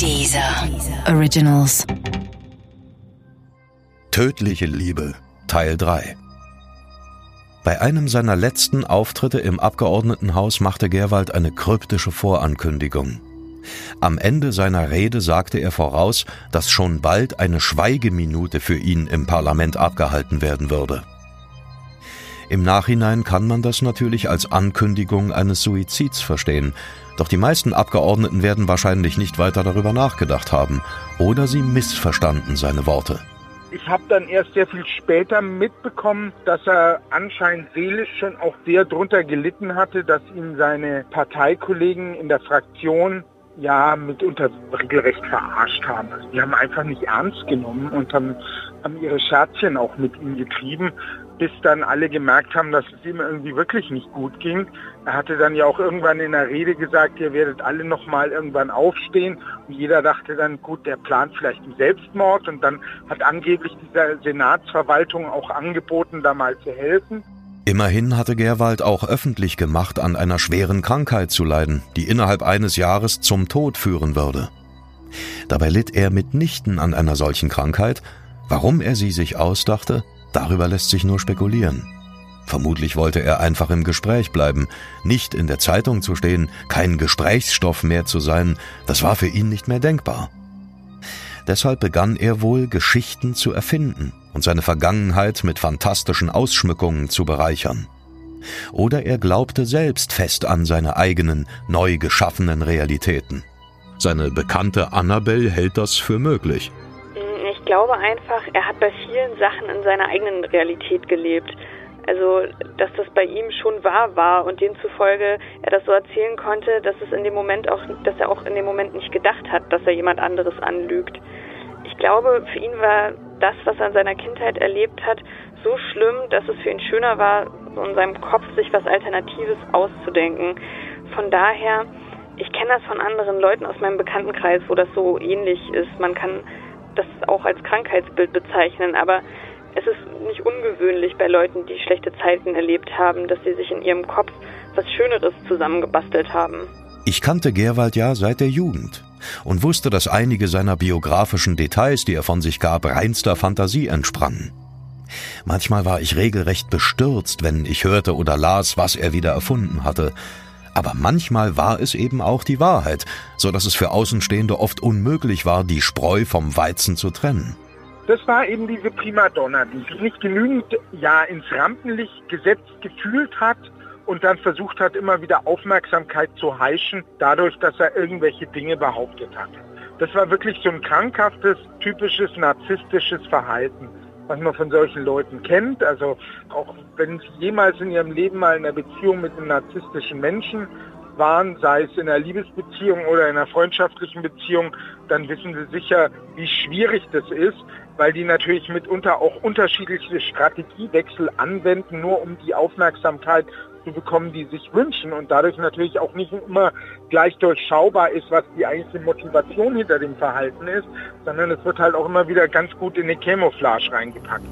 Dieser Originals. Tödliche Liebe Teil 3 Bei einem seiner letzten Auftritte im Abgeordnetenhaus machte Gerwald eine kryptische Vorankündigung. Am Ende seiner Rede sagte er voraus, dass schon bald eine Schweigeminute für ihn im Parlament abgehalten werden würde. Im Nachhinein kann man das natürlich als Ankündigung eines Suizids verstehen, doch die meisten Abgeordneten werden wahrscheinlich nicht weiter darüber nachgedacht haben oder sie missverstanden seine Worte. Ich habe dann erst sehr viel später mitbekommen, dass er anscheinend seelisch schon auch sehr drunter gelitten hatte, dass ihn seine Parteikollegen in der Fraktion ja mitunter regelrecht verarscht haben. Also die haben einfach nicht ernst genommen und haben, haben ihre Scherzchen auch mit ihm getrieben bis dann alle gemerkt haben, dass es ihm irgendwie wirklich nicht gut ging. Er hatte dann ja auch irgendwann in der Rede gesagt, ihr werdet alle nochmal irgendwann aufstehen. Und jeder dachte dann, gut, der plant vielleicht einen Selbstmord. Und dann hat angeblich diese Senatsverwaltung auch angeboten, da mal zu helfen. Immerhin hatte Gerwald auch öffentlich gemacht, an einer schweren Krankheit zu leiden, die innerhalb eines Jahres zum Tod führen würde. Dabei litt er mitnichten an einer solchen Krankheit. Warum er sie sich ausdachte, Darüber lässt sich nur spekulieren. Vermutlich wollte er einfach im Gespräch bleiben, nicht in der Zeitung zu stehen, kein Gesprächsstoff mehr zu sein, das war für ihn nicht mehr denkbar. Deshalb begann er wohl Geschichten zu erfinden und seine Vergangenheit mit fantastischen Ausschmückungen zu bereichern. Oder er glaubte selbst fest an seine eigenen, neu geschaffenen Realitäten. Seine Bekannte Annabel hält das für möglich glaube einfach, er hat bei vielen Sachen in seiner eigenen Realität gelebt. Also, dass das bei ihm schon wahr war und demzufolge er das so erzählen konnte, dass es in dem Moment auch, dass er auch in dem Moment nicht gedacht hat, dass er jemand anderes anlügt. Ich glaube, für ihn war das, was er in seiner Kindheit erlebt hat, so schlimm, dass es für ihn schöner war, so in seinem Kopf sich was Alternatives auszudenken. Von daher, ich kenne das von anderen Leuten aus meinem Bekanntenkreis, wo das so ähnlich ist. Man kann das auch als Krankheitsbild bezeichnen, aber es ist nicht ungewöhnlich bei Leuten, die schlechte Zeiten erlebt haben, dass sie sich in ihrem Kopf was Schöneres zusammengebastelt haben. Ich kannte Gerwald ja seit der Jugend und wusste, dass einige seiner biografischen Details, die er von sich gab, reinster Fantasie entsprangen. Manchmal war ich regelrecht bestürzt, wenn ich hörte oder las, was er wieder erfunden hatte, aber manchmal war es eben auch die Wahrheit, so dass es für Außenstehende oft unmöglich war, die Spreu vom Weizen zu trennen. Das war eben diese Primadonna, die sich nicht genügend ja ins Rampenlicht gesetzt gefühlt hat und dann versucht hat, immer wieder Aufmerksamkeit zu heischen, dadurch, dass er irgendwelche Dinge behauptet hat. Das war wirklich so ein krankhaftes, typisches narzisstisches Verhalten was man von solchen Leuten kennt. Also auch wenn sie jemals in ihrem Leben mal in einer Beziehung mit einem narzisstischen Menschen waren, sei es in einer Liebesbeziehung oder in einer freundschaftlichen Beziehung, dann wissen sie sicher, wie schwierig das ist, weil die natürlich mitunter auch unterschiedliche Strategiewechsel anwenden, nur um die Aufmerksamkeit zu bekommen, die sich wünschen und dadurch natürlich auch nicht immer gleich durchschaubar ist, was die eigentliche Motivation hinter dem Verhalten ist, sondern es wird halt auch immer wieder ganz gut in eine Camouflage reingepackt.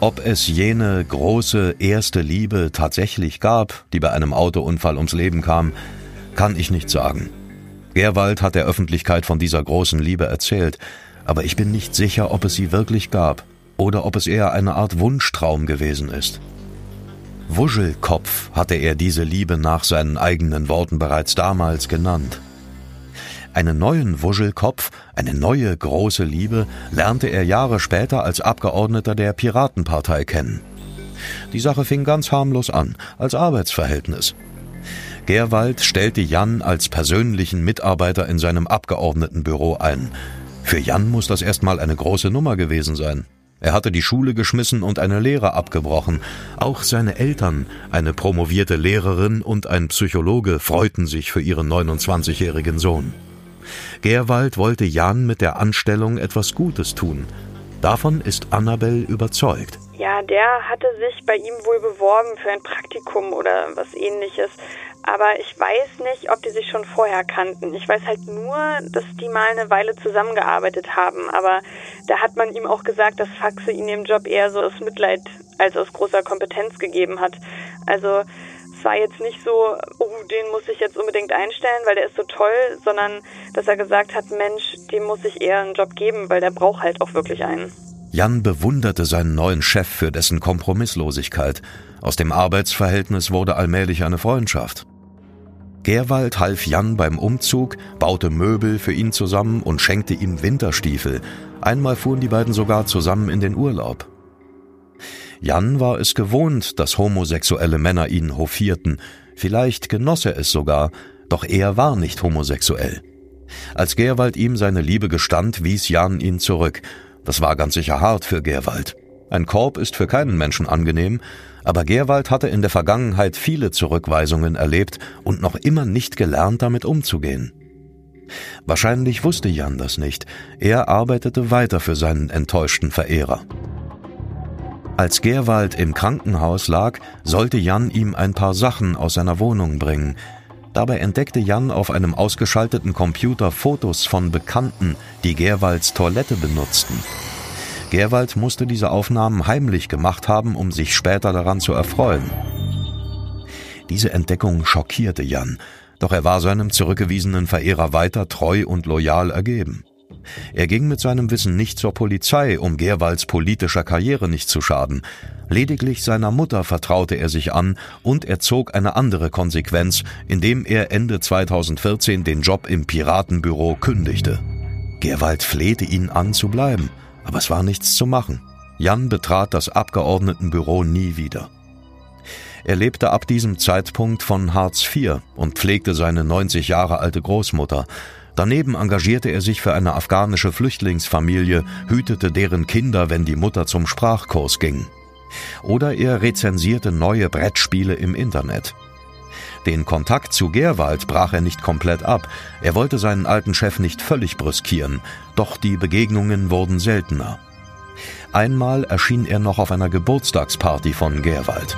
Ob es jene große erste Liebe tatsächlich gab, die bei einem Autounfall ums Leben kam, kann ich nicht sagen. Gerwald hat der Öffentlichkeit von dieser großen Liebe erzählt, aber ich bin nicht sicher, ob es sie wirklich gab oder ob es eher eine Art Wunschtraum gewesen ist. Wuschelkopf hatte er diese Liebe nach seinen eigenen Worten bereits damals genannt. Einen neuen Wuschelkopf, eine neue große Liebe, lernte er Jahre später als Abgeordneter der Piratenpartei kennen. Die Sache fing ganz harmlos an, als Arbeitsverhältnis. Gerwald stellte Jan als persönlichen Mitarbeiter in seinem Abgeordnetenbüro ein. Für Jan muss das erstmal eine große Nummer gewesen sein. Er hatte die Schule geschmissen und eine Lehre abgebrochen. Auch seine Eltern, eine promovierte Lehrerin und ein Psychologe, freuten sich für ihren 29-jährigen Sohn. Gerwald wollte Jan mit der Anstellung etwas Gutes tun. Davon ist Annabel überzeugt. Ja, der hatte sich bei ihm wohl beworben für ein Praktikum oder was ähnliches. Aber ich weiß nicht, ob die sich schon vorher kannten. Ich weiß halt nur, dass die mal eine Weile zusammengearbeitet haben. Aber da hat man ihm auch gesagt, dass Faxe ihm im Job eher so aus Mitleid als aus großer Kompetenz gegeben hat. Also es war jetzt nicht so, oh, den muss ich jetzt unbedingt einstellen, weil der ist so toll, sondern dass er gesagt hat, Mensch, dem muss ich eher einen Job geben, weil der braucht halt auch wirklich einen. Jan bewunderte seinen neuen Chef für dessen Kompromisslosigkeit. Aus dem Arbeitsverhältnis wurde allmählich eine Freundschaft. Gerwald half Jan beim Umzug, baute Möbel für ihn zusammen und schenkte ihm Winterstiefel. Einmal fuhren die beiden sogar zusammen in den Urlaub. Jan war es gewohnt, dass homosexuelle Männer ihn hofierten. Vielleicht genoss er es sogar, doch er war nicht homosexuell. Als Gerwald ihm seine Liebe gestand, wies Jan ihn zurück. Das war ganz sicher hart für Gerwald. Ein Korb ist für keinen Menschen angenehm, aber Gerwald hatte in der Vergangenheit viele Zurückweisungen erlebt und noch immer nicht gelernt, damit umzugehen. Wahrscheinlich wusste Jan das nicht. Er arbeitete weiter für seinen enttäuschten Verehrer. Als Gerwald im Krankenhaus lag, sollte Jan ihm ein paar Sachen aus seiner Wohnung bringen. Dabei entdeckte Jan auf einem ausgeschalteten Computer Fotos von Bekannten, die Gerwalds Toilette benutzten. Gerwald musste diese Aufnahmen heimlich gemacht haben, um sich später daran zu erfreuen. Diese Entdeckung schockierte Jan, doch er war seinem zurückgewiesenen Verehrer weiter treu und loyal ergeben. Er ging mit seinem Wissen nicht zur Polizei, um Gerwalds politischer Karriere nicht zu schaden. Lediglich seiner Mutter vertraute er sich an und er zog eine andere Konsequenz, indem er Ende 2014 den Job im Piratenbüro kündigte. Gerwald flehte ihn an zu bleiben, aber es war nichts zu machen. Jan betrat das Abgeordnetenbüro nie wieder. Er lebte ab diesem Zeitpunkt von Hartz IV und pflegte seine 90 Jahre alte Großmutter. Daneben engagierte er sich für eine afghanische Flüchtlingsfamilie, hütete deren Kinder, wenn die Mutter zum Sprachkurs ging. Oder er rezensierte neue Brettspiele im Internet. Den Kontakt zu Gerwald brach er nicht komplett ab. Er wollte seinen alten Chef nicht völlig brüskieren, doch die Begegnungen wurden seltener. Einmal erschien er noch auf einer Geburtstagsparty von Gerwald.